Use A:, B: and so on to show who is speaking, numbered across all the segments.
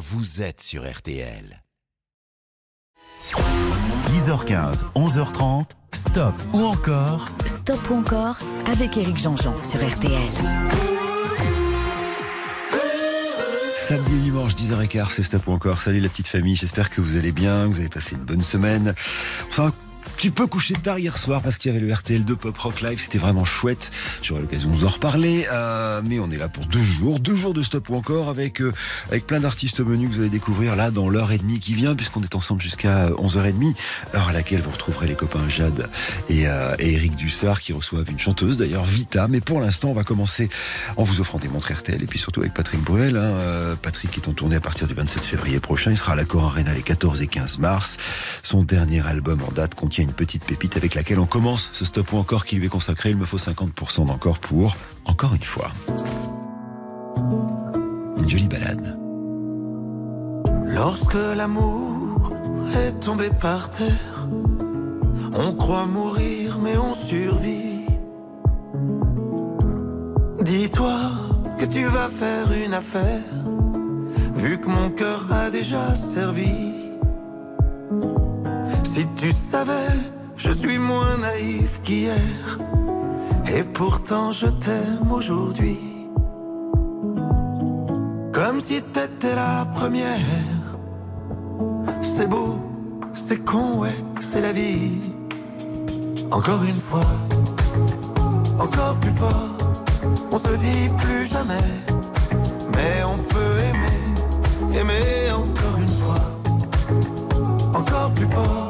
A: vous êtes sur RTL. 10h15, 11h30, stop ou encore
B: Stop ou encore avec Eric Jean-Jean sur RTL.
C: Samedi et dimanche, 10h15, c'est stop ou encore. Salut la petite famille, j'espère que vous allez bien, que vous avez passé une bonne semaine. Enfin, petit peu couché tard hier soir parce qu'il y avait le RTL2 Pop Rock Live. C'était vraiment chouette. J'aurai l'occasion de vous en reparler. Euh, mais on est là pour deux jours, deux jours de stop ou encore avec euh, avec plein d'artistes menus que vous allez découvrir là dans l'heure et demie qui vient puisqu'on est ensemble jusqu'à 11h30, heure à laquelle vous retrouverez les copains Jade et, euh, Eric Dussard qui reçoivent une chanteuse d'ailleurs Vita. Mais pour l'instant, on va commencer en vous offrant des montres RTL et puis surtout avec Patrick Bruel. Hein. Euh, Patrick est en tournée à partir du 27 février prochain. Il sera à l'Accord Arena les 14 et 15 mars. Son dernier album en date contient une petite pépite avec laquelle on commence ce stop ou encore qui lui est consacré. Il me faut 50% d'encore pour encore une fois. Une jolie balade.
D: Lorsque l'amour est tombé par terre, on croit mourir mais on survit. Dis-toi que tu vas faire une affaire, vu que mon cœur a déjà servi. Si tu savais, je suis moins naïf qu'hier, et pourtant je t'aime aujourd'hui. Comme si t'étais la première. C'est beau, c'est con, ouais, c'est la vie. Encore une fois, encore plus fort. On se dit plus jamais, mais on peut aimer, aimer encore une fois. Encore plus fort,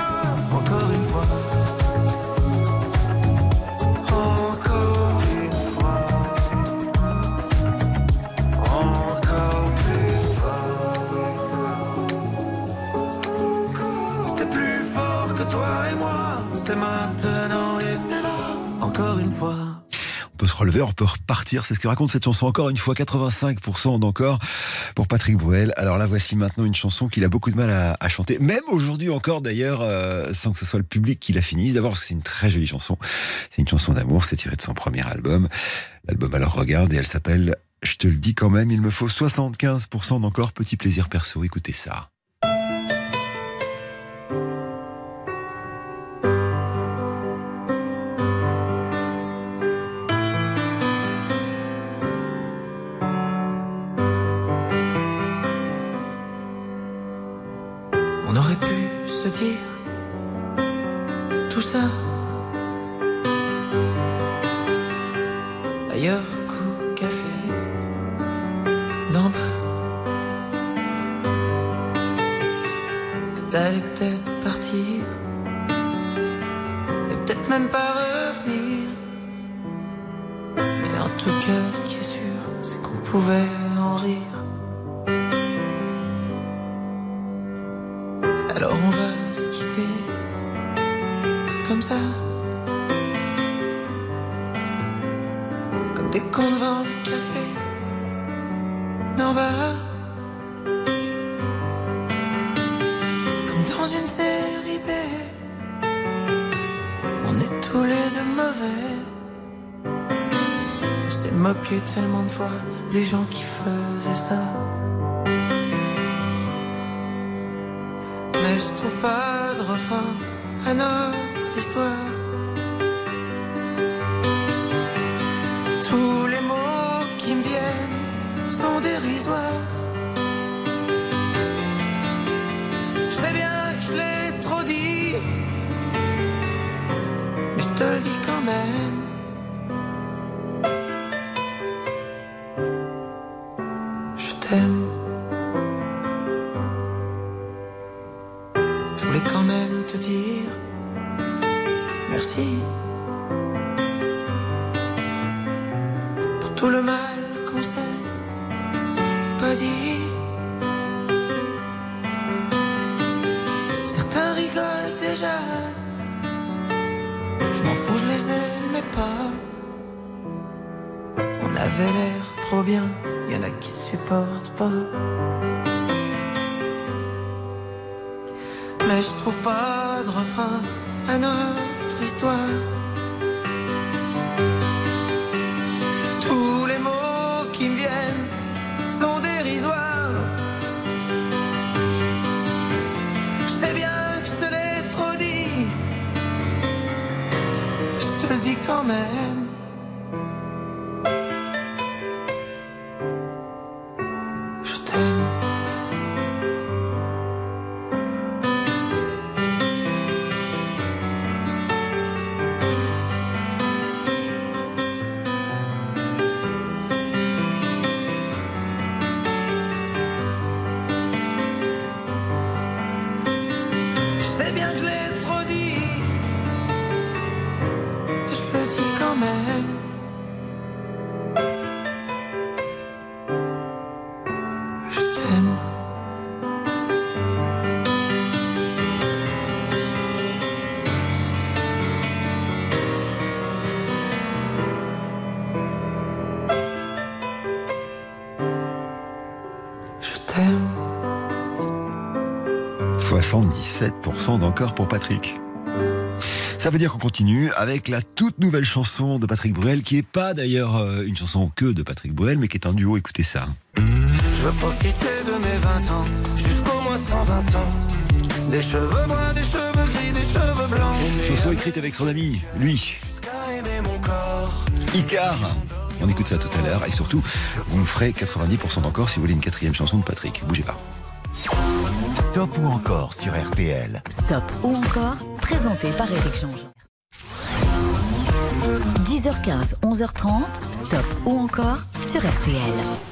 D: c'est maintenant et c'est là, encore une fois.
C: On peut se relever, on peut repartir. C'est ce que raconte cette chanson. Encore une fois, 85% d'encore pour Patrick Bruel. Alors là, voici maintenant une chanson qu'il a beaucoup de mal à, à chanter. Même aujourd'hui encore, d'ailleurs, euh, sans que ce soit le public qui la finisse. D'abord, parce que c'est une très jolie chanson. C'est une chanson d'amour. C'est tiré de son premier album. L'album, alors regarde, et elle s'appelle Je te le dis quand même, il me faut 75% d'encore. Petit plaisir perso. Écoutez ça.
D: Moqué tellement de fois des gens qui faisaient ça. Mais je trouve pas de refrain à notre histoire. Tous les mots qui me viennent sont dérisoires. Je sais bien que je l'ai trop dit, mais je te le dis quand même.
C: 77% d'encore pour Patrick. Ça veut dire qu'on continue avec la toute nouvelle chanson de Patrick Bruel, qui est pas d'ailleurs euh, une chanson que de Patrick Bruel, mais qui est un duo. Écoutez ça.
D: Je veux profiter de mes 20 ans, jusqu'au moins 120 ans. Des cheveux bruns, des cheveux gris, des cheveux blancs.
C: Chanson écrite avec son ami, lui. Icar. On écoute ça tout à l'heure. Et surtout, vous me ferez 90% d'encore si vous voulez une quatrième chanson de Patrick. Bougez pas.
A: Stop ou encore sur RTL.
B: Stop ou encore, présenté par Éric Jean-Jean. 10h15, 11h30, Stop ou encore sur RTL.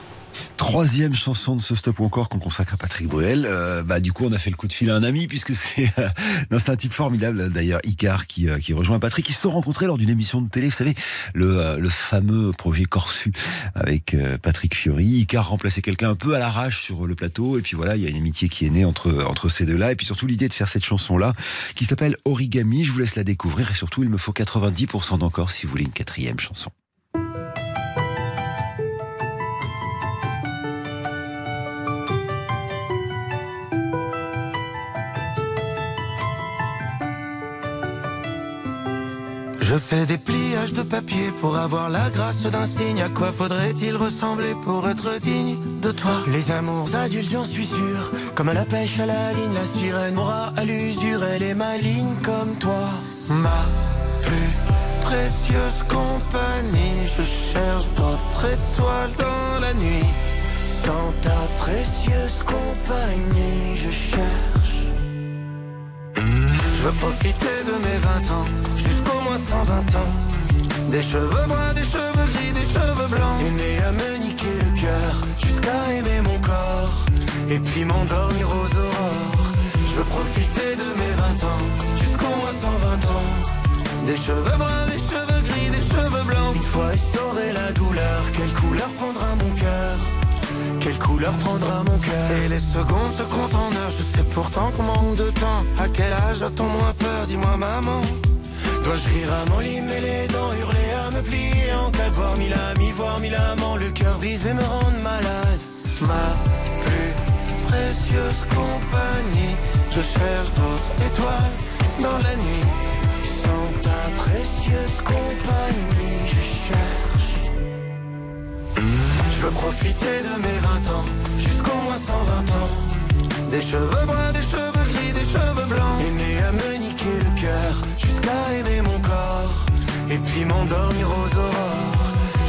C: Troisième chanson de ce stop ou encore qu'on consacre à Patrick Bruel. Euh, bah du coup on a fait le coup de fil à un ami puisque c'est euh, un type formidable d'ailleurs Icar qui, euh, qui rejoint Patrick. Ils se sont rencontrés lors d'une émission de télé, vous savez le, euh, le fameux projet Corsu avec euh, Patrick Fiori. Icar remplaçait quelqu'un un peu à l'arrache sur le plateau et puis voilà il y a une amitié qui est née entre entre ces deux-là et puis surtout l'idée de faire cette chanson là qui s'appelle Origami. Je vous laisse la découvrir et surtout il me faut 90% d'encore si vous voulez une quatrième chanson.
D: Je fais des pliages de papier pour avoir la grâce d'un signe. À quoi faudrait-il ressembler pour être digne de toi? Les amours adultes, j'en suis sûr. Comme à la pêche à la ligne, la sirène m'aura à l'usure. Elle est maligne comme toi. Ma plus précieuse compagnie. Je cherche d'autres étoiles dans la nuit. Sans ta précieuse compagnie, je cherche. Je veux profiter de mes 20 ans, moins 120 ans. Des cheveux bruns, des cheveux gris, des cheveux blancs. Aimer à me niquer le cœur, jusqu'à aimer mon corps. Et puis m'endormir aux aurores. Je veux profiter de mes 20 ans, jusqu'au moins 120 ans. Des cheveux bruns, des cheveux gris, des cheveux blancs. Une fois essoré la douleur, quelle couleur prendra mon cœur? Quelle couleur prendra mon cœur? Et les secondes se comptent en heures Je sais pourtant qu'on manque de temps À quel âge a-t-on moins peur? Dis-moi maman Dois-je rire à mon lit, mais les dents Hurler à me plier en cas de voir mille amis Voir mille amants Le cœur brisé me rendre malade Ma plus précieuse compagnie Je cherche d'autres étoiles Dans la nuit Sans ta précieuse compagnie, je cherche. Je veux profiter de mes 20 ans, jusqu'au moins 120 ans. Des cheveux bruns, des cheveux m'endormir aux aurores.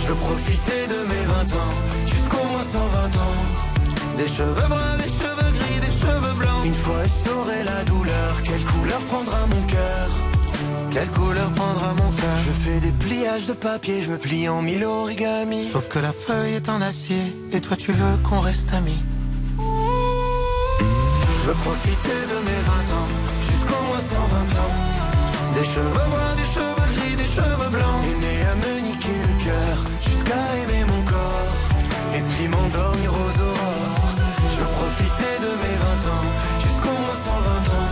D: Je veux profiter de mes 20 ans, jusqu'au moins 120 ans. Des cheveux bruns, des cheveux gris, des cheveux blancs. Une fois saurait la douleur, quelle couleur prendra mon cœur? Quelle couleur prendra mon cœur? Je fais des pliages de papier, je me plie en mille origami. Sauf que la feuille est en acier, et toi tu veux qu'on reste amis. Je veux profiter de mes 20 ans, jusqu'au moins 120 ans. Des cheveux bruns, des cheveux cheveux blancs. Et né à me niquer le cœur, jusqu'à aimer mon corps. Et puis m'endormir aux aurores. Je veux profiter de mes 20 ans, jusqu'au moins 120 ans.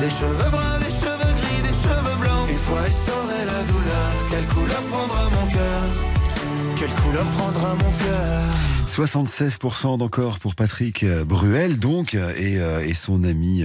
D: Des cheveux bruns, des cheveux gris, des cheveux blancs. Une fois saurait la douleur, quelle couleur prendra mon cœur? Quelle couleur prendra mon cœur?
C: 76% d'encore pour Patrick euh, Bruel, donc, euh, et, euh, et son ami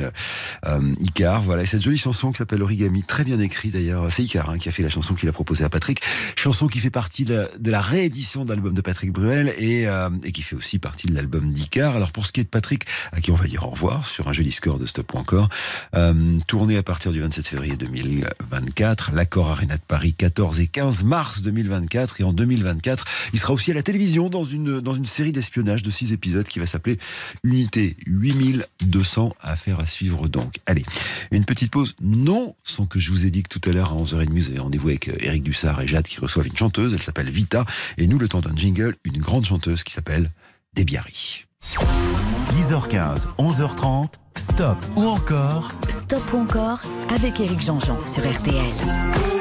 C: euh, Icar. Voilà, et cette jolie chanson qui s'appelle Origami, très bien écrite d'ailleurs. C'est Icar hein, qui a fait la chanson qu'il a proposée à Patrick. Chanson qui fait partie de la, réédition de l'album de Patrick Bruel et, euh, et qui fait aussi partie de l'album d'Icar. Alors pour ce qui est de Patrick, à qui on va dire au revoir sur un joli score de Stop.encore, euh, tourné à partir du 27 février 2024, l'accord Arena de Paris 14 et 15 mars 2024 et en 2024, il sera aussi à la télévision dans une, dans une série d'espionnage de six épisodes qui va s'appeler Unité 8200. Affaire à suivre donc. Allez, une petite pause. Non, sans que je vous ai dit que tout à l'heure à 11h30, vous avez rendez-vous avec Eric Dussard et Jade qui reçoivent une chanteuse. Elle s'appelle Vita. Et nous, le temps d'un jingle, une grande chanteuse qui s'appelle Debiari.
A: 10h15, 11h30, stop ou encore
B: Stop ou encore avec Éric Jean-Jean sur RTL.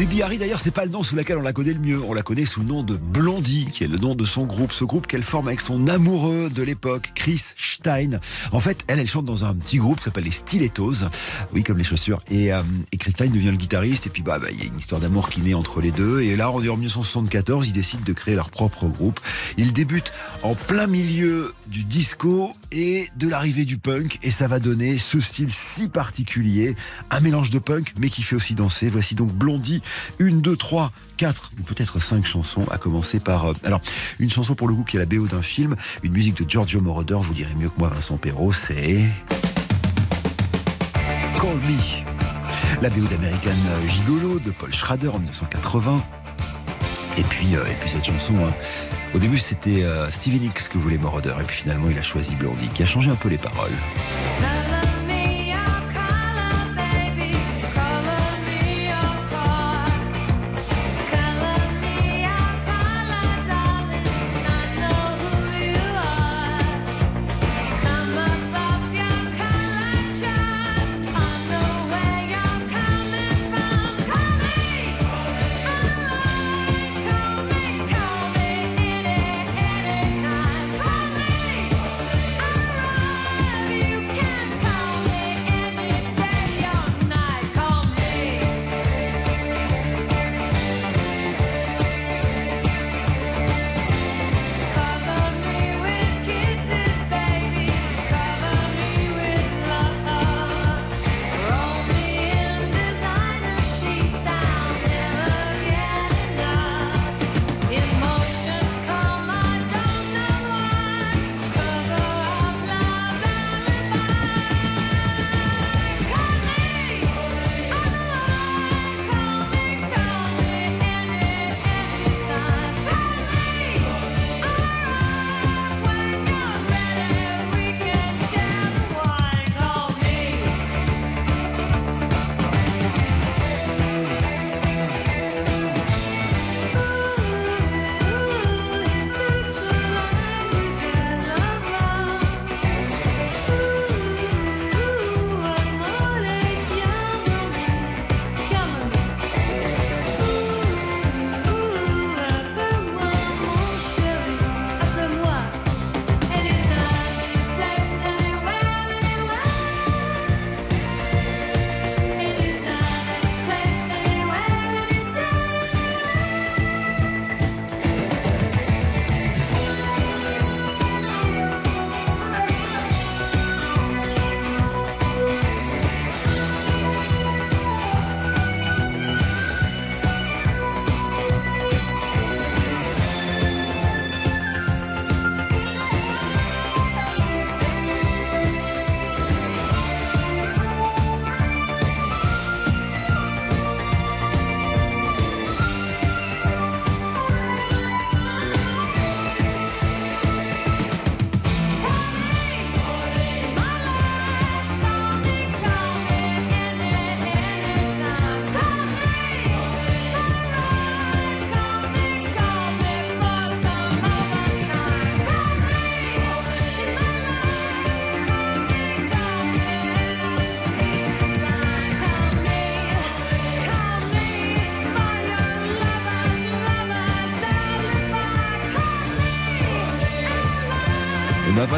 C: Debbie Harry, d'ailleurs, c'est pas le nom sous lequel on la connaît le mieux. On la connaît sous le nom de Blondie, qui est le nom de son groupe. Ce groupe qu'elle forme avec son amoureux de l'époque, Chris Stein. En fait, elle, elle chante dans un petit groupe qui s'appelle les Stilettos. Oui, comme les chaussures. Et, euh, et Chris Stein devient le guitariste. Et puis, bah, bah, il y a une histoire d'amour qui naît entre les deux. Et là, en 1974. Ils décident de créer leur propre groupe. Ils débutent en plein milieu du disco et de l'arrivée du punk. Et ça va donner ce style si particulier. Un mélange de punk, mais qui fait aussi danser. Voici donc Blondie une, deux, trois, quatre ou peut-être cinq chansons, à commencer par... euh, alors, une chanson pour le coup qui est la BO d'un film, une musique de Giorgio Moroder, vous direz mieux que moi Vincent Perrault, c'est... Call Me. La BO d'American Gigolo de Paul Schrader en 1980. Et puis, euh, et puis cette chanson, hein, au début c'était euh, Stevie Nicks que voulait Moroder, et puis finalement il a choisi Blondie, qui a changé un peu les paroles.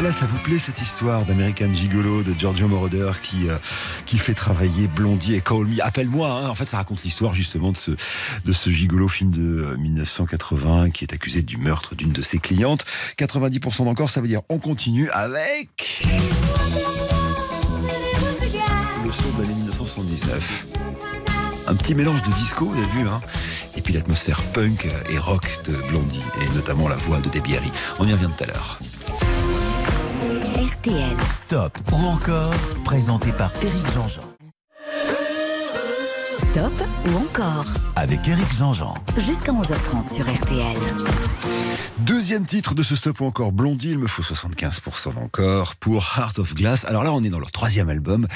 E: Voilà, ça vous plaît cette histoire d'American Gigolo de Giorgio Moroder qui euh, qui fait travailler Blondie et Call Me. Appelle-moi. Hein. En fait, ça raconte l'histoire justement de ce de ce gigolo film de 1980 euh, qui est accusé du meurtre d'une de ses clientes. 90% d'encore, ça veut dire on continue avec le son de l'année 1979. Un petit mélange de disco, vous avez vu, hein et puis l'atmosphère punk et rock de Blondie, et notamment la voix de Debbie Harry. On y revient tout à l'heure.
A: Stop ou encore, présenté par Eric Jean-Jean.
B: Stop ou encore
A: Avec Eric Jean-Jean.
B: Jusqu'à 11h30 sur RTL.
E: Deuxième titre de ce stop ou encore Blondie, il me faut 75% d'encore pour Heart of Glass. Alors là, on est dans leur troisième album.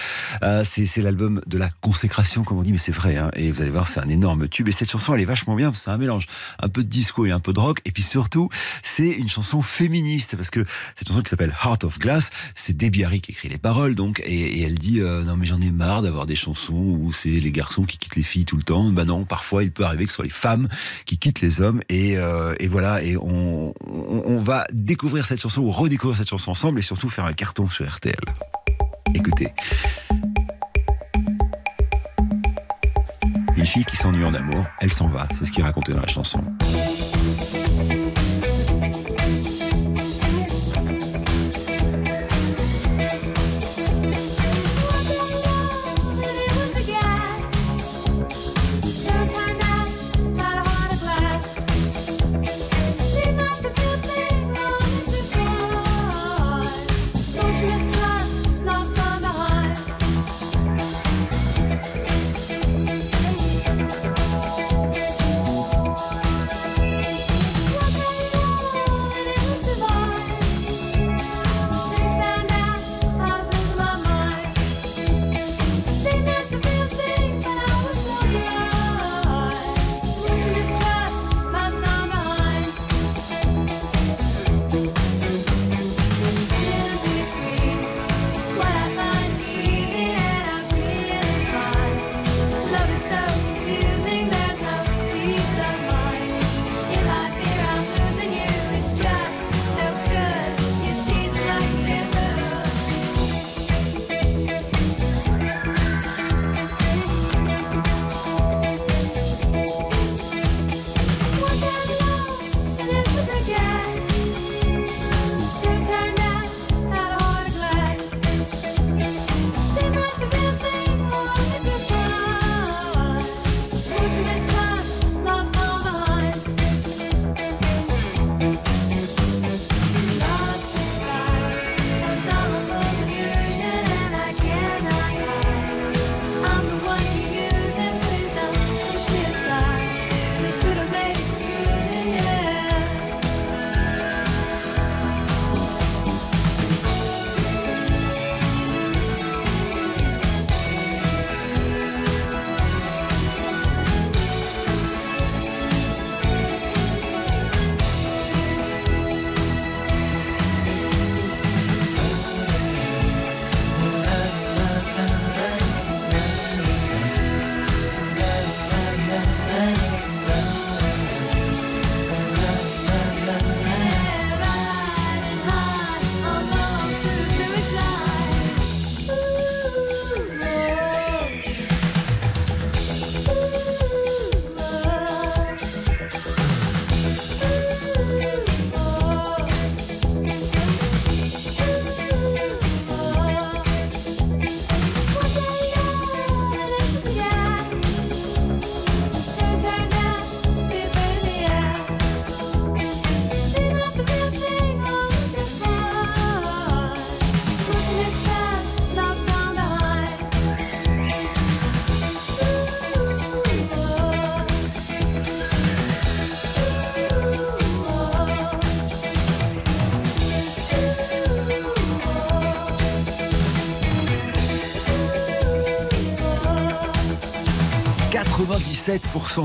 E: Euh, c'est l'album de la consécration, comme on dit, mais c'est vrai. Hein. Et vous allez voir, c'est un énorme tube. Et cette chanson, elle est vachement bien. C'est un mélange un peu de disco et un peu de rock. Et puis surtout, c'est une chanson féministe parce que cette chanson qui s'appelle Heart of Glass, c'est Debbie Harry qui écrit les paroles, donc, et, et elle dit euh, non mais j'en ai marre d'avoir des chansons où c'est les garçons qui les filles tout le temps. Bah non, parfois il peut arriver que ce soit les femmes qui quittent les hommes. Et, euh, voilà. Et on, on, on va découvrir cette chanson ou redécouvrir cette chanson ensemble et surtout faire un carton sur RTL. Écoutez. Une fille qui s'ennuie en amour, elle s'en va, c'est ce qui est raconté dans la chanson.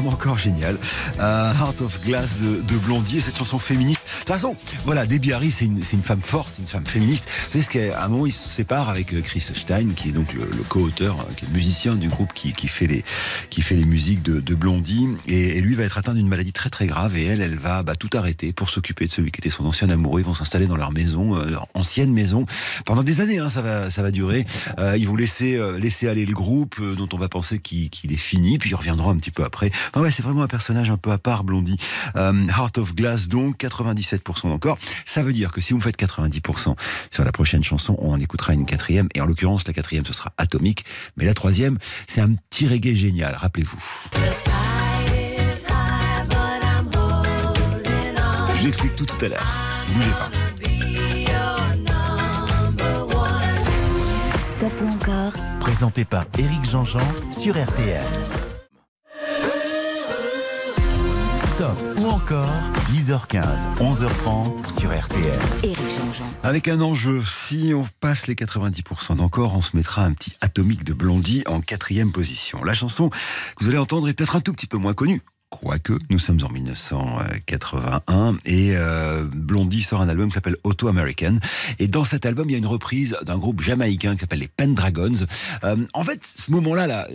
E: D'encore génial. Euh, Heart of Glass de, de Blondie et cette chanson féministe
C: toute façon, voilà, Debbie Harry, c'est une, une, femme forte, une femme féministe. Vous savez ce qu'à un moment, il se sépare avec Chris Stein, qui est donc le, co-auteur, qui est le musicien du groupe qui, qui, fait les, qui fait les musiques de, de Blondie. Et, et, lui va être atteint d'une maladie très très grave. Et elle, elle va bah, tout arrêter pour s'occuper de celui qui était son ancien amoureux. Ils vont s'installer dans leur maison, leur ancienne maison, pendant des années. Hein, ça va, ça va durer. Euh, ils vont laisser, euh, laisser aller le groupe, euh, dont on va penser qu'il est fini, puis ils reviendront un petit peu après. Enfin ouais, c'est vraiment un personnage un peu à part, Blondie. Heart of Glass, donc 97% encore. Ça veut dire que si vous faites 90% sur la prochaine chanson, on en écoutera une quatrième. Et en l'occurrence, la quatrième, ce sera Atomique. Mais la troisième, c'est un petit reggae génial, rappelez-vous. Je vous explique tout tout à l'heure. Bougez pas.
B: Stop ou encore
A: Présenté par Éric Jean-Jean sur RTL. Stop ou encore 10h15, 11h30 sur RTL.
B: Éric Jean-Jean.
C: Avec un enjeu, si on passe les 90% d'encore, on se mettra un petit atomique de Blondie en quatrième position. La chanson que vous allez entendre est peut-être un tout petit peu moins connue, quoique nous sommes en 1981 et euh, Blondie sort un album qui s'appelle Auto American et dans cet album il y a une reprise d'un groupe jamaïcain qui s'appelle les Pendragons. Euh, en fait, ce moment-là, là,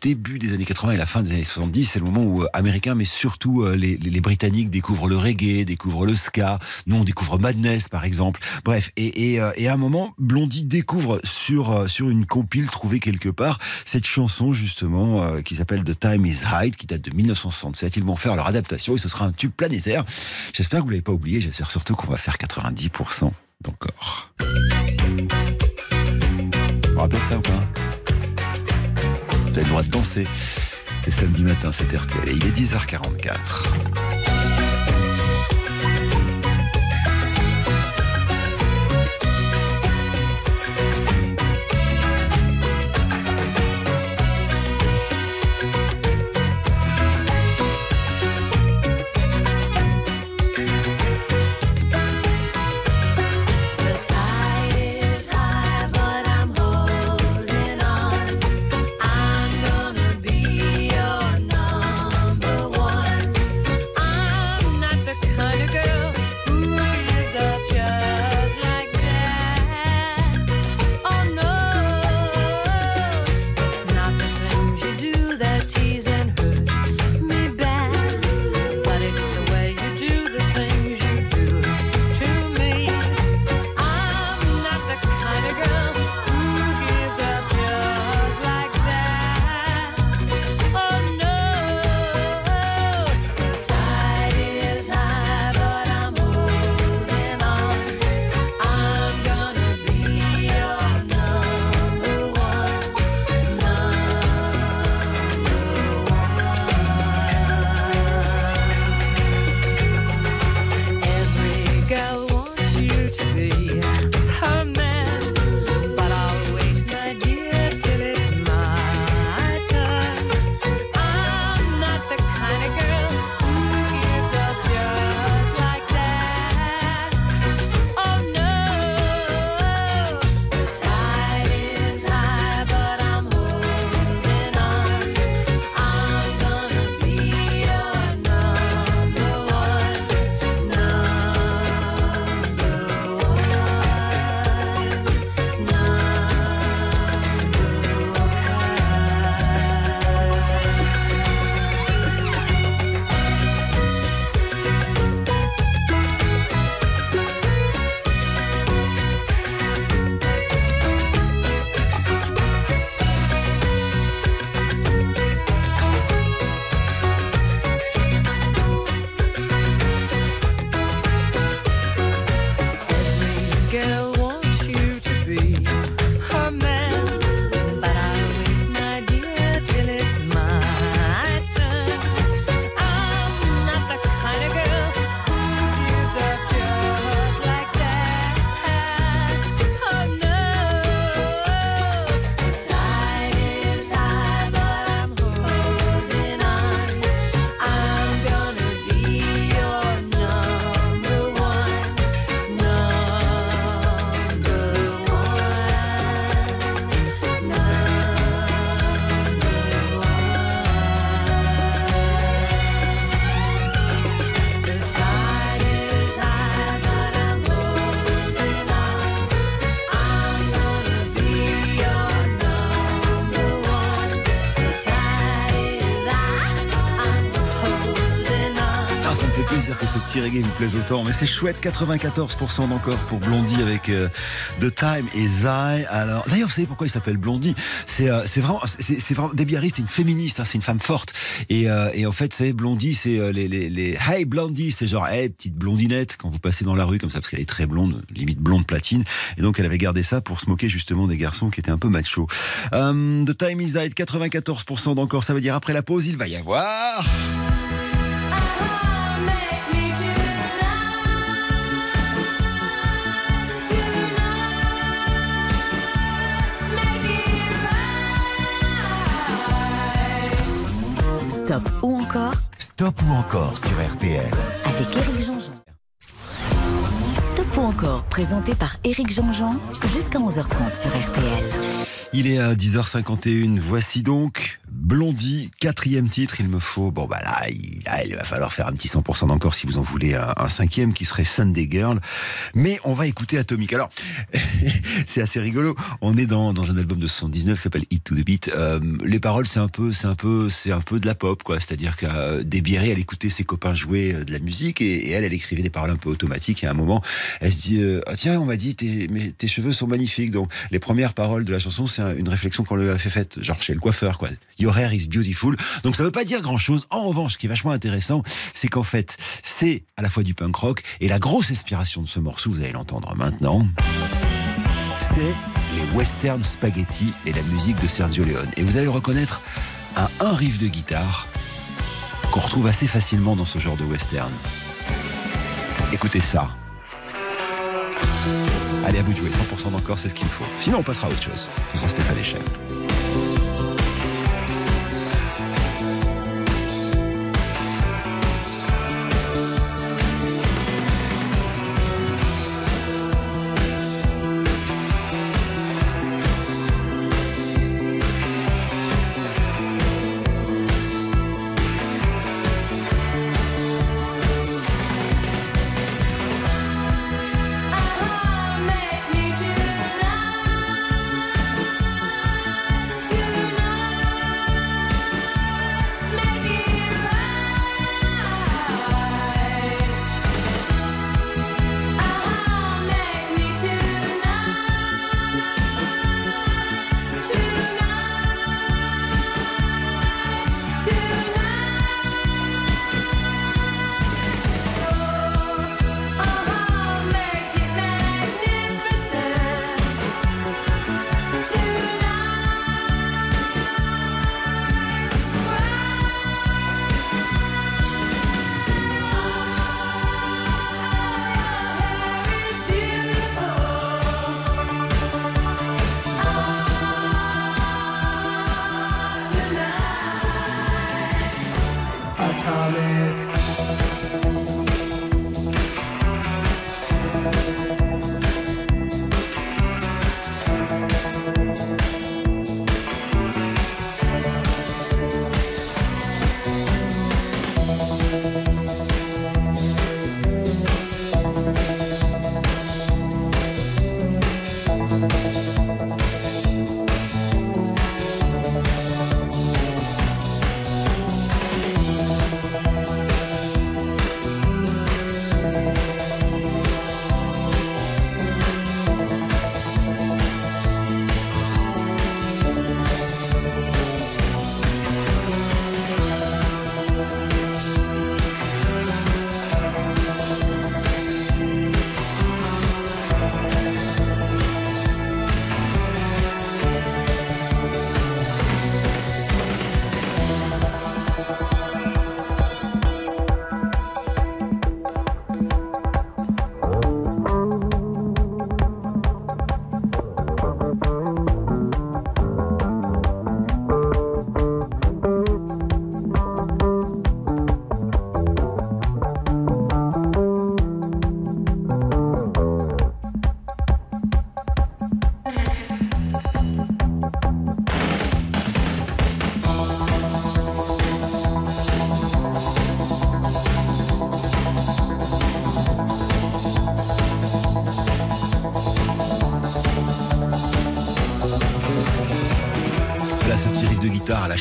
C: début des années 80 et la fin des années 70, c'est le moment où euh, Américains, mais surtout euh, les, Britanniques découvrent le reggae, découvrent le ska. Nous, on découvre Madness, par exemple. Bref, et, euh, à un moment, Blondie découvre sur sur une compile trouvée quelque part cette chanson justement qui s'appelle The Time Is High, qui date de 1960 ils vont faire leur adaptation et ce sera un tube planétaire. J'espère que vous l'avez pas oublié. J'espère surtout qu'on va faire 90% d'encore. Vous vous rappelez de ça ou pas? Vous avez le droit de danser. C'est samedi matin, c'est RTL et il est 10h44. Plaise autant. Mais c'est chouette, 94% d'encore pour Blondie avec euh, The Time is I. Alors, d'ailleurs, vous savez pourquoi il s'appelle Blondie? C'est euh, vraiment, c'est vraiment Debbie Harry, c'est une féministe, hein, c'est une femme forte. Et, euh, et en fait, c'est Blondie, c'est euh, les, les, les Hey Blondie, c'est genre Hey petite blondinette quand vous passez dans la rue comme ça parce qu'elle est très blonde, limite blonde platine. Et donc elle avait gardé ça pour se moquer justement des garçons qui étaient un peu macho. The Time is I, 94% d'encore. Ça veut dire après la pause, il va y avoir.
B: Stop ou encore
A: Stop ou encore sur RTL.
B: avec Éric Jean-Jean. Stop ou encore présenté par Éric Jean-Jean jusqu'à 11h30 sur RTL.
C: Il est à 10h51. Voici donc Blondie, quatrième titre. Il me faut, bon bah là, il, va falloir faire un petit 100% d'encore si vous en voulez un, un cinquième qui serait Sunday Girl. Mais on va écouter Atomic. Alors, c'est assez rigolo. On est dans, dans un album de 79 qui s'appelle Hit to the Beat. Euh, les paroles, c'est un peu, c'est un peu, c'est un peu de la pop, quoi. C'est-à-dire que euh, Harry, elle écoutait ses copains jouer euh, de la musique et, elle, elle écrivait des paroles un peu automatiques. Et à un moment, elle se dit, ah, tiens, on m'a dit, tes, tes cheveux sont magnifiques. Donc, les premières paroles de la chanson, c'est un- une réflexion qu'on lui a fait faite, genre chez le coiffeur, quoi. Your hair is beautiful. Donc, ça veut pas dire grand chose. En revanche, ce qui est vachement intéressant, c'est qu'en fait, c'est à la fois du punk rock et la grosse inspiration de ce morceau, vous allez l'entendre maintenant c'est les western spaghetti et la musique de Sergio Leone. Et vous allez le reconnaître à un riff de guitare qu'on retrouve assez facilement dans ce genre de western. Écoutez ça. Allez, à vous de jouer. 100% d'encore, c'est ce qu'il faut. Sinon, on passera à autre chose. Ce sera Stéphane Echer.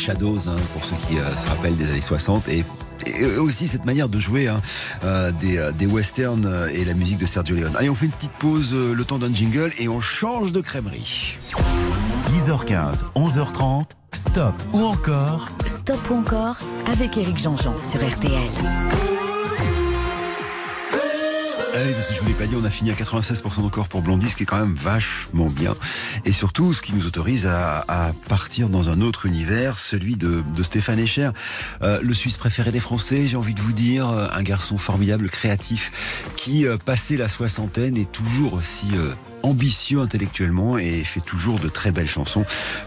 C: Shadows, hein, pour ceux qui euh, se rappellent des années 60. Et et aussi cette manière de jouer hein, euh, des, euh, des, westerns euh, et la musique de Sergio Leone. Allez, on fait une petite pause, le temps d'un jingle, et on change de crèmerie.
A: 10h15, 11h30, stop ou encore
B: Stop ou encore avec Eric Jean-Jean sur RTL.
C: Je vous l'ai pas dit, on a fini à 96% encore pour Blondie, ce qui est quand même vachement bien. Et surtout, ce qui nous autorise à, partir dans un autre univers, celui de, Stéphane Echer, euh, le Suisse préféré des Français, j'ai envie de vous dire, euh, un garçon formidable, créatif, qui, euh, passé la soixantaine, est toujours aussi ambitieux intellectuellement et fait toujours de très belles chansons,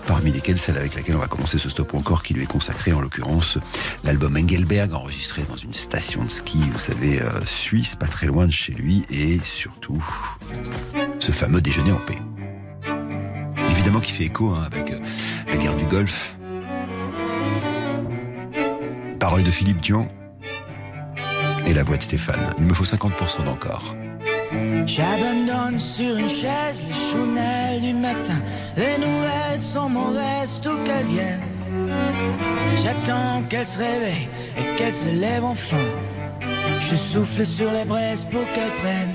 C: parmi lesquelles celle avec laquelle on va commencer ce stop encore, qui lui est consacré en l'occurrence l'album Engelberg, enregistré dans une station de ski, vous savez, suisse, pas très loin de chez lui, et surtout ce fameux déjeuner en paix. Évidemment qui fait écho hein, avec euh, la guerre du Golfe. Parole de Philippe Dion et la voix de Stéphane. Il me faut 50% d'encore.
F: J'abandonne sur une chaise les chounelles du matin. Les nouvelles sont mauvaises, tout qu'elles viennent. J'attends qu'elle se réveille et qu'elle se lève enfin. Je souffle sur les braises pour qu'elle prenne.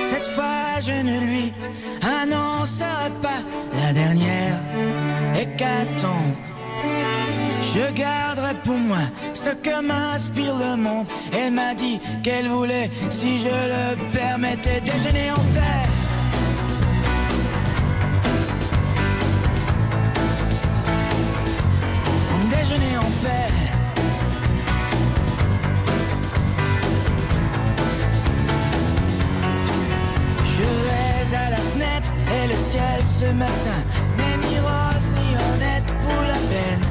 F: Cette fois, je ne lui annoncerai pas la dernière hécatombe. Je garderai pour moi ce que m'inspire le monde. Elle m'a dit qu'elle voulait, si je le permettais, déjeuner en paix. Ce matin n'est ni rose ni honnête pour la peine.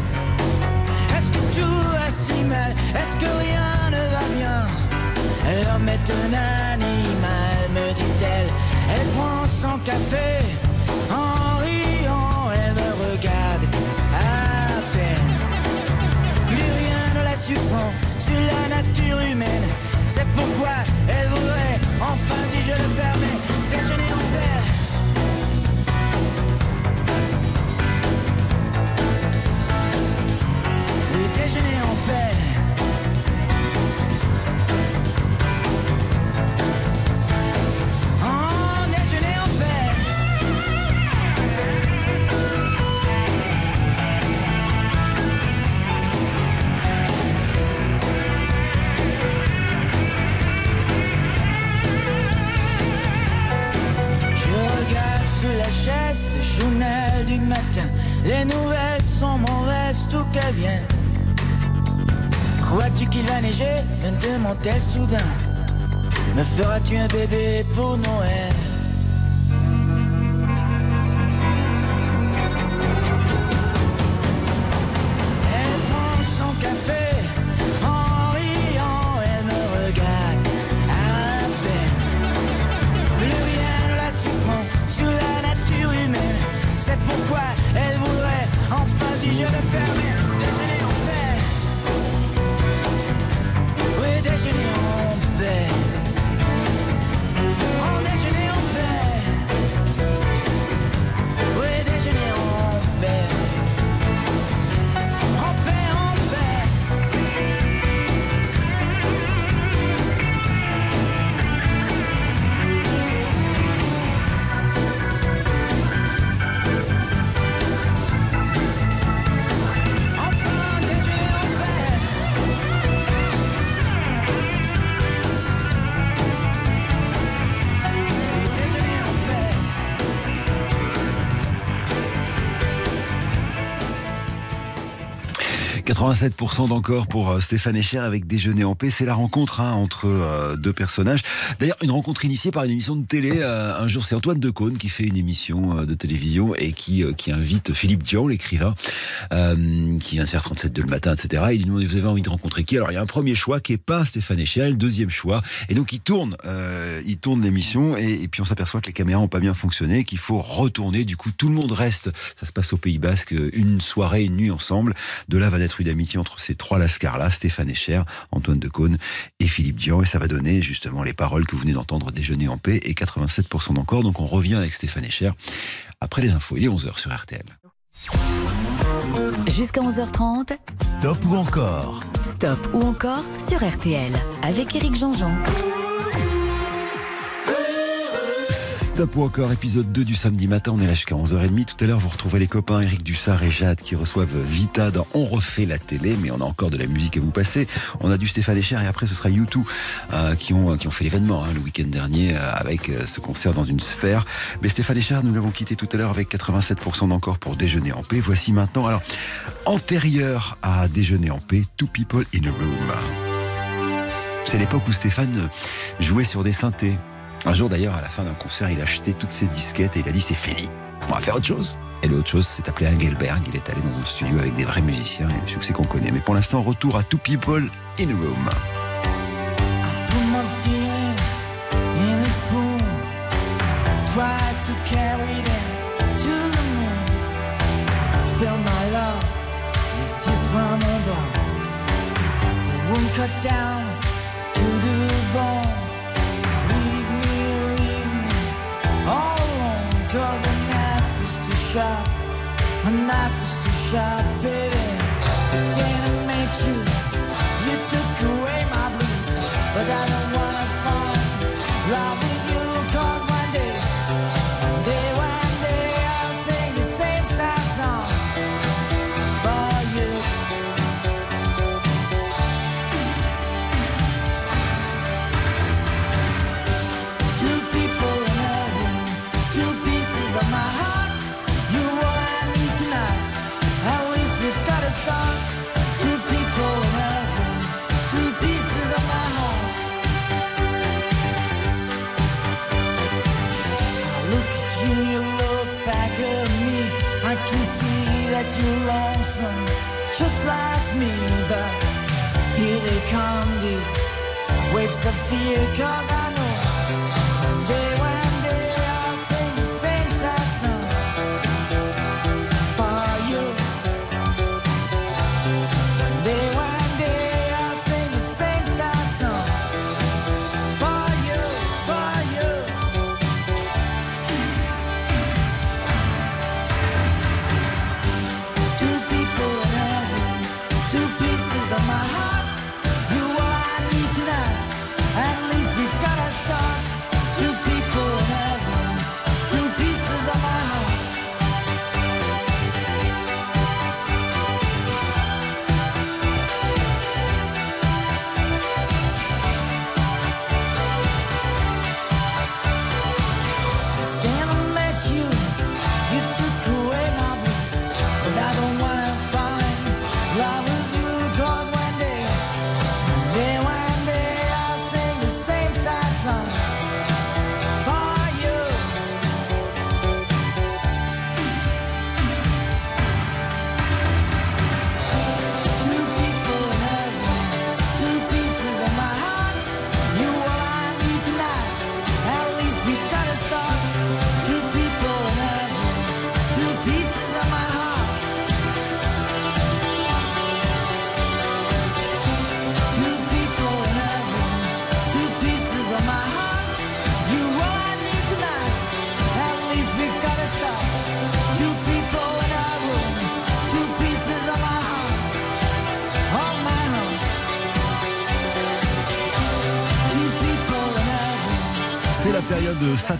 F: Est-ce que tout va si mal? Est-ce que rien ne va bien? L'homme est un animal, me dit-elle. Elle prend son café en riant, elle me regarde à peine. Plus rien ne la surprend sur la nature humaine. C'est pourquoi elle voudrait, enfin si je le permets, Les nouvelles sont mauvaises, tout qu'elles viennent. Crois-tu qu'il va neiger? Me demande-t-elle soudain. Me feras-tu un bébé pour Noël?
C: 87% d'encore pour euh, Stéphane Echer avec Déjeuner en paix. C'est la rencontre hein, entre euh, deux personnages. D'ailleurs, une rencontre initiée par une émission de télé. Euh, un jour, c'est Antoine Decaune qui fait une émission de télévision et qui, invite Philippe Dion, l'écrivain, qui vient de faire 37 de le matin, etc. Et il lui demande Vous avez envie de rencontrer qui? Alors, il y a un premier choix qui est pas Stéphane Echer, le deuxième choix. Et donc, il tourne, l'émission et, puis on s'aperçoit que les caméras ont pas bien fonctionné, qu'il faut retourner. Du coup, tout le monde reste. Ça se passe au Pays Basque, une soirée, une nuit ensemble. De là va naître une amitié entre ces trois lascars-là, Stéphane Echer, Antoine Decaune et Philippe Dian. Et ça va donner justement les paroles que vous venez d'entendre déjeuner en paix et 87% d'encore. Donc on revient avec Stéphane Echer après les infos. Il est 11h sur RTL.
B: Jusqu'à 11h30,
A: Stop ou encore?
B: Stop ou encore sur RTL avec Éric Jean-Jean.
C: Stop encore épisode 2 du samedi matin, on est là jusqu'à 11h30. Tout à l'heure, vous retrouverez les copains Eric Dussard et Jade qui reçoivent Vita dans On refait la télé, mais on a encore de la musique à vous passer. On a du Stéphane Echer et après ce sera U2 euh, qui, ont, qui ont fait l'événement hein, le week-end dernier euh, avec euh, ce concert dans une sphère. Mais Stéphane Echer, nous l'avons quitté tout à l'heure avec 87% d'encore pour déjeuner en paix. Voici maintenant, alors, antérieur à déjeuner en paix, Two People in a Room. C'est l'époque où Stéphane jouait sur des synthés. Un jour d'ailleurs, à la fin d'un concert, il a acheté toutes ses disquettes et il a dit c'est fini, on va faire autre chose. Et l'autre chose, c'est appelé Engelberg. Il est allé dans un studio avec des vrais musiciens et le succès qu'on connaît. Mais pour l'instant, retour à Two People in a Room.
F: I put sharp. A knife is too sharp, baby. Day I met you, you took away my blues. But I don't wanna fall love just like me. But here they come, these waves of fear, cause I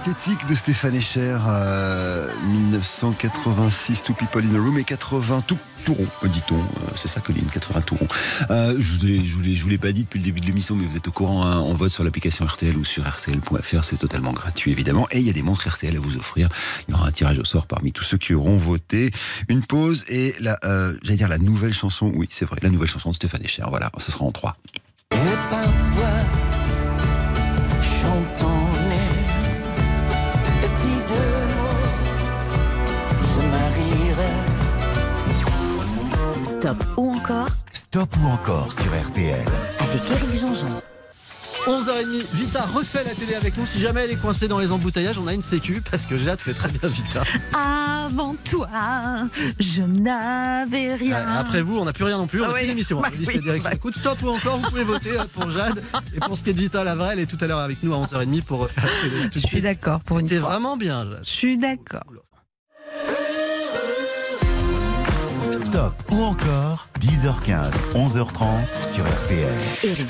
C: période synthétique de Stéphane Echer, euh, 1986, Two People in a Room et 80, tout Touron, dit-on. Euh, c'est ça, Colline, 80 Touron. Euh, je vous vous l'ai, pas dit depuis le début de l'émission, mais vous êtes au courant, hein, on vote sur l'application RTL ou sur RTL.fr, c'est totalement gratuit, évidemment. Et il y a des montres RTL à vous offrir. Il y aura un tirage au sort parmi tous ceux qui auront voté. Une pause et la, euh, j'allais dire la nouvelle chanson, oui, c'est vrai, la nouvelle chanson de Stéphane Echer. Voilà, ce sera en trois.
F: Et parfois,
B: Stop ou encore
A: Stop ou encore sur RTL.
B: avec Éric Jean-Jean.
G: 11h30, Vita refait la télé avec nous. Si jamais elle est coincée dans les embouteillages, on a une sécu parce que Jade fait très bien Vita.
H: Avant toi, je n'avais rien.
G: Euh, Après vous, on n'a plus rien non plus. On n'a
H: Ah
G: plus
H: oui.
G: d'émission.
H: Bah oui,
G: direction.
H: bah.
G: Écoute, stop ou encore, vous pouvez voter euh, pour Jade. Et pour ce qui est de Vita, la vraie, elle est tout à l'heure avec nous à 11h30 pour refaire la télé. Tout de
H: Je suis d'accord pour une
G: C'était vraiment bien, Jade.
H: Je suis d'accord.
A: Ou encore 10h 10h15, 11h30 sur RTL.
B: Éric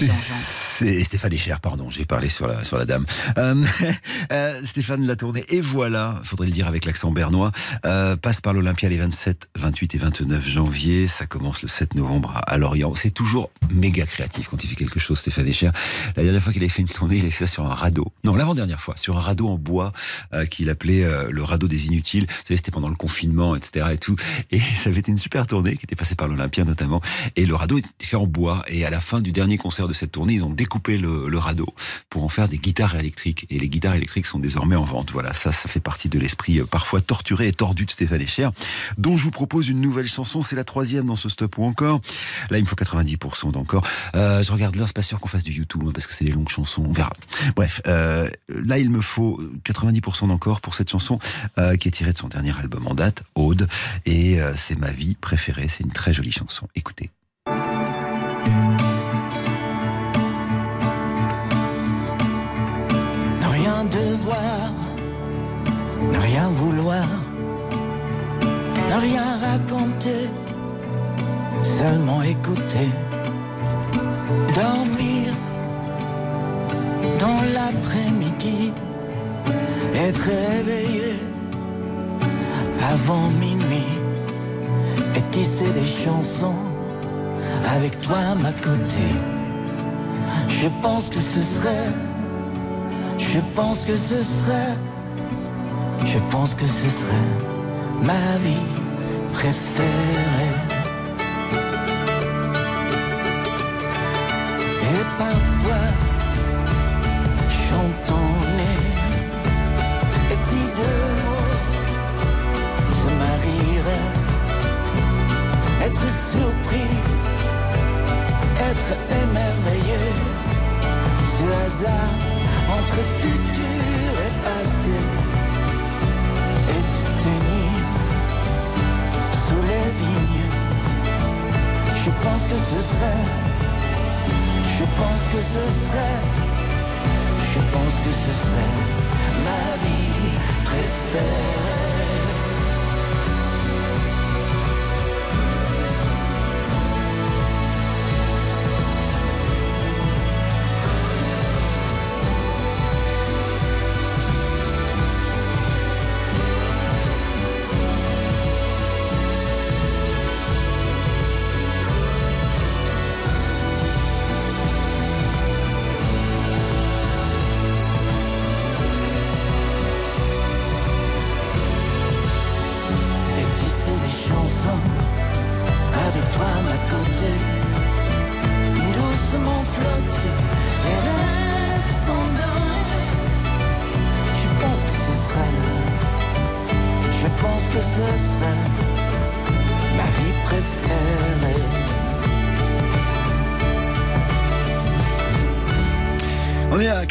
C: C'est- Stéphane Echer, pardon, j'ai parlé sur la, sur la dame. Euh, euh, Stéphane l'a tournée, et voilà, faudrait le dire avec l'accent bernois, euh, passe par l'Olympia les 27, 28 et 29 janvier, ça commence le 7 novembre à, à Lorient. C'est toujours méga créatif quand il fait quelque chose, Stéphane Echer. La dernière fois qu'il avait fait une tournée, il avait fait ça sur un radeau. Non, l'avant-dernière fois, sur un radeau en bois euh, qu'il appelait euh, le radeau des inutiles. Vous savez, c'était pendant le confinement, etc. et tout. Et ça avait été une super tournée qui était passée par l'Olympia Et le radeau était fait en bois. Et à la fin du dernier concert de cette tournée, ils ont découpé le, radeau pour en faire des guitares électriques. Et les guitares électriques sont désormais en vente. Voilà, ça, ça fait partie de l'esprit euh, parfois torturé et tordu de Stéphane Echer, dont je vous propose une nouvelle chanson. C'est la troisième dans ce stop ou encore. Là, il me faut 90% d'encore. Euh, je regarde l'heure, c'est pas sûr qu'on fasse du YouTube hein, parce que c'est des longues chansons. On verra. Bref, euh, là, il me faut 90% d'encore pour cette chanson qui est tirée de son dernier album en date, Aude. Et c'est ma vie préférée. C'est une très jolie chanson. Écoutez.
F: Ne rien devoir, ne rien vouloir, ne rien raconter, seulement écouter, dormir dans l'après-midi, être réveillé avant minuit tisser des chansons avec toi à ma côté. Je pense que ce serait je pense que ce serait, je pense que ce serait ma vie préférée. Entre futur et passé et tenir sous les vignes. Je pense que ce serait, je pense que ce serait, je pense que ce serait ma vie préférée.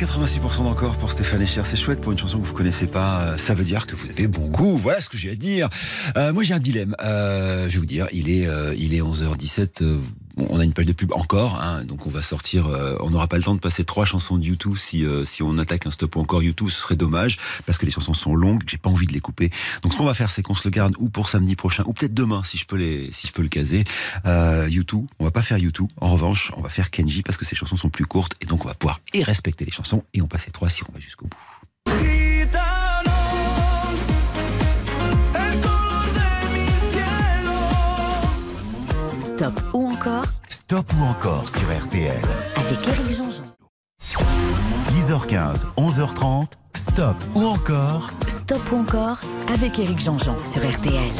C: 86% d'encore pour Stéphane Echer. C'est chouette pour une chanson que vous connaissez pas. Euh, Ça veut dire que vous avez bon goût. Voilà ce que j'ai à dire. Euh, moi, j'ai un dilemme. Euh, je vais vous dire, il est, euh, il est 11h17. On a une page de pub encore, hein, donc on va sortir. euh, on n'aura pas le temps de passer trois chansons de YouTube si euh, si on attaque un stop ou encore YouTube, ce serait dommage parce que les chansons sont longues. J'ai pas envie de les couper. Donc ce qu'on va faire, c'est qu'on se le garde ou pour samedi prochain ou peut-être demain si je peux le caser. Euh, YouTube, on va pas faire YouTube. En revanche, on va faire Kenji parce que ces chansons sont plus courtes et donc on va pouvoir et respecter les chansons et on passe les trois si on va jusqu'au bout.
B: Stop ou encore
A: sur RTL.
B: avec Éric Jean-Jean.
A: 10h15, 11h30. Stop ou encore
B: Stop ou encore avec Éric Jean-Jean sur RTL.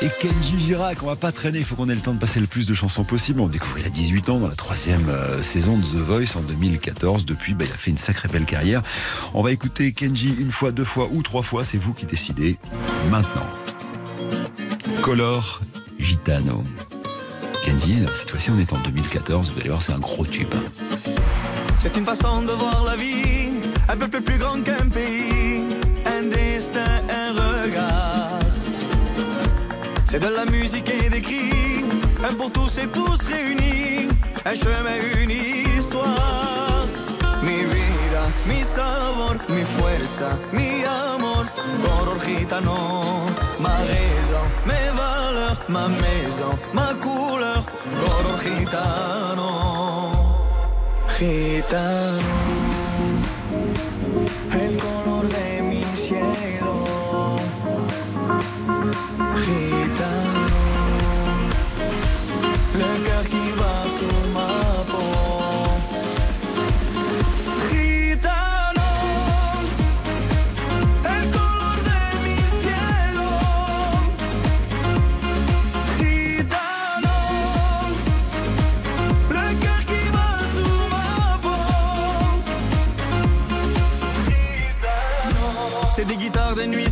C: Et Kenji Girac, on va pas traîner, il faut qu'on ait le temps de passer le plus de chansons possible. On découvre il a 18 ans dans la troisième euh, saison de The Voice en 2014. Depuis, bah, il a fait une sacrée belle carrière. On va écouter Kenji une fois, deux fois ou trois fois, c'est vous qui décidez. Maintenant. Color Gitano. Kenji, cette fois-ci on est en 2014, vous allez voir c'est un gros tube.
F: C'est une façon de voir la vie, un peuple plus grand qu'un pays, un destin, un regard. C'est de la musique et des cris, un pour tous et tous réunis, un chemin, une histoire. Mi vida, mi sabor, mi fuerza, mi amor, color gitano, ma mes valeurs,
D: ma maison, ma couleur, coro gitano, gitano. El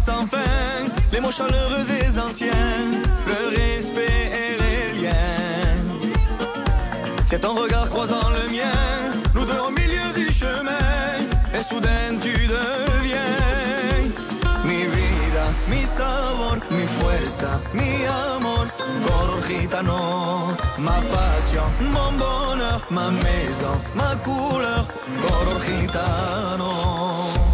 D: sans les mots chaleureux des anciens, le respect et les liens. C'est ton regard croisant le mien, nous deux au milieu du chemin, et soudain tu deviens mi vida, mi sabor, mi fuerza, mi amor, gorro gitano, ma passion, mon bonheur, ma maison, ma couleur, gorro gitano.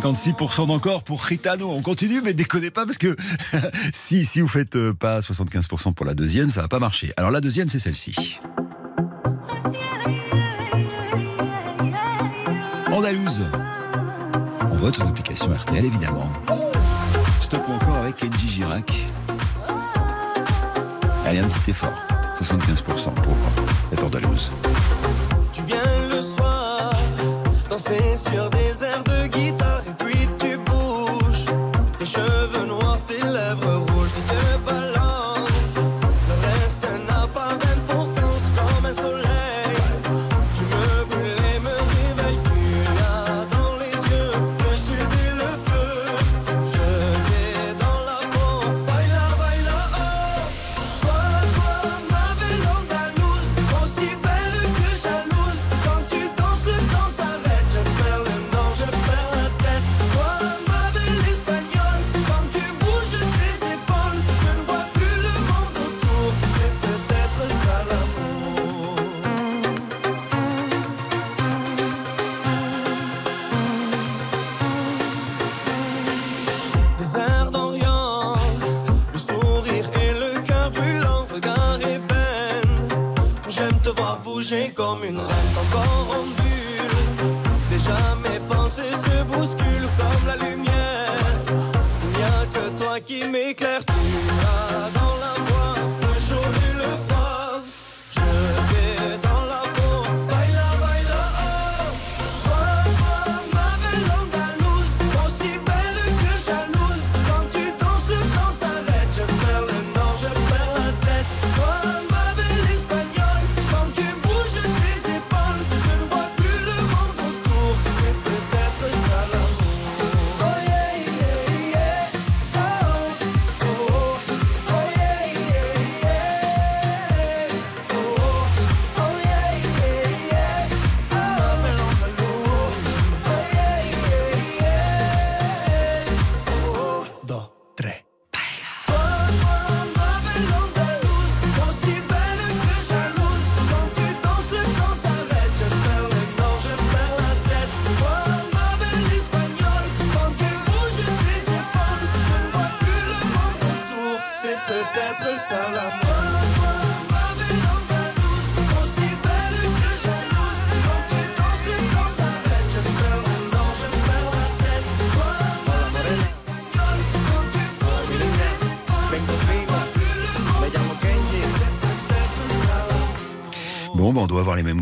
C: 56% d'encore pour Ritano. On continue, mais déconnez pas parce que si, si vous faites euh, pas 75% pour la deuxième, ça va pas marcher. Alors la deuxième, c'est celle-ci. Andalouse. On vote en application RTL, évidemment. Stop ou encore avec Kenji Girac. Allez, un petit effort. 75% pour être andalouse.
D: Tu viens le soir danser sur des.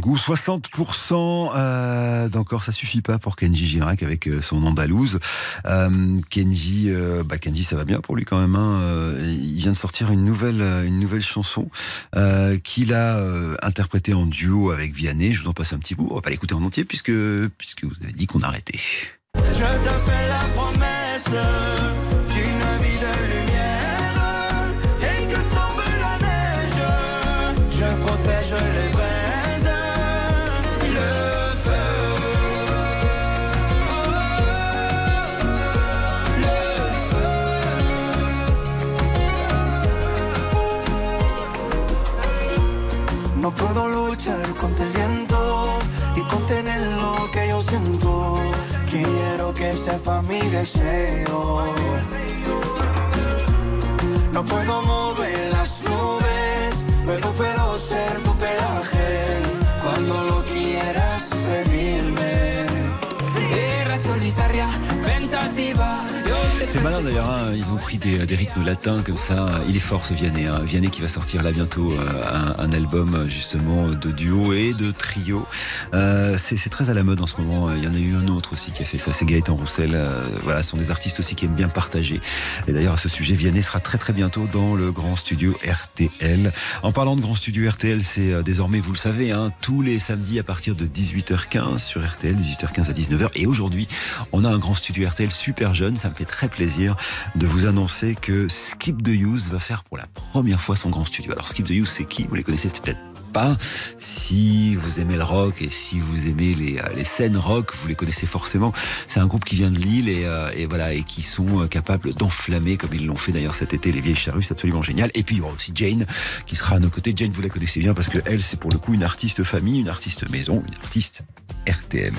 C: On doit avoir les mêmes goûts. 60% euh, d'encore, ça suffit pas pour Kenji Girac avec euh, son andalouse. Euh, Kenji, bah Kenji, ça va bien pour lui quand même. Hein. Il vient de sortir une nouvelle, une nouvelle chanson qu'il a interprétée en duo avec Vianney. Je vous en passe un petit bout. On va pas l'écouter en entier puisque puisque vous avez dit qu'on arrêtait.
D: Je te fais la promesse deseo. No puedo mover
C: C'est malin d'ailleurs, hein, ils ont pris des, des rythmes latins comme ça. Il est fort ce Vianney. Hein. Vianney qui va sortir là bientôt euh, un, un album justement de duo et de trio. Euh, c'est très à la mode en ce moment. Il y en a eu un autre aussi qui a fait ça, c'est Gaëtan Roussel. Euh, voilà, ce sont des artistes aussi qui aiment bien partager. Et d'ailleurs à ce sujet, Vianney sera très très bientôt dans le grand studio RTL. En parlant de grand studio RTL, c'est euh, désormais, vous le savez, hein, tous les samedis à partir de 18h15 sur RTL, 18h15 à 19h. Et aujourd'hui, on a un grand studio RTL super jeune. Ça me fait très plaisir de vous annoncer que Skip the Use va faire pour la première fois son grand studio. Alors Skip the Use, c'est qui? Vous les connaissez peut-être Si vous aimez le rock et si vous aimez les, euh, les scènes rock, vous les connaissez forcément. C'est un groupe qui vient de Lille et, euh, voilà et qui sont euh, capables d'enflammer comme ils l'ont fait d'ailleurs cet été les vieilles charrues, c'est absolument génial. Et puis il y aura aussi Jane qui sera à nos côtés. Jane, vous la connaissez bien parce que elle, c'est pour le coup une artiste famille, une artiste maison, une artiste RTL.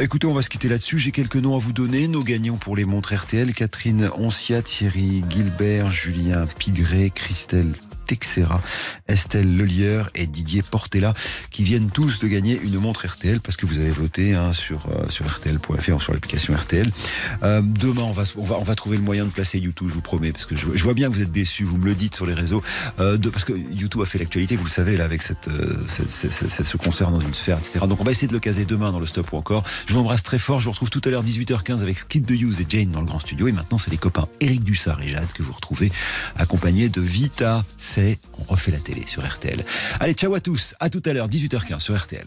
C: Écoutez, on va se quitter là-dessus. J'ai quelques noms à vous donner. Nos gagnants pour les montres RTL Catherine Oncia, Thierry Gilbert, Julien Pigré, Christelle Texera, Estelle Lelieur et Didier Portella qui viennent tous de gagner une montre RTL parce que vous avez voté hein, sur, euh, sur RTL.fr ou sur l'application RTL. Euh, demain, on va, on, va, on va trouver le moyen de placer YouTube, je vous promets, parce que je, vois bien que vous êtes déçus, vous me le dites sur les réseaux, euh, de, parce que YouTube a fait l'actualité, vous le savez, là, avec cette, cette- ce concert dans une sphère, etc. Donc on va essayer de le caser demain dans le stop ou encore. Je vous embrasse très fort, je vous retrouve tout à l'heure 18h15 avec Skip the Use et Jane dans le grand studio. Et maintenant, c'est les copains Eric Dussard et Jade que vous retrouvez accompagnés de Vita. On refait la télé sur RTL. Allez, ciao à tous, à tout à l'heure, 18h15 sur RTL.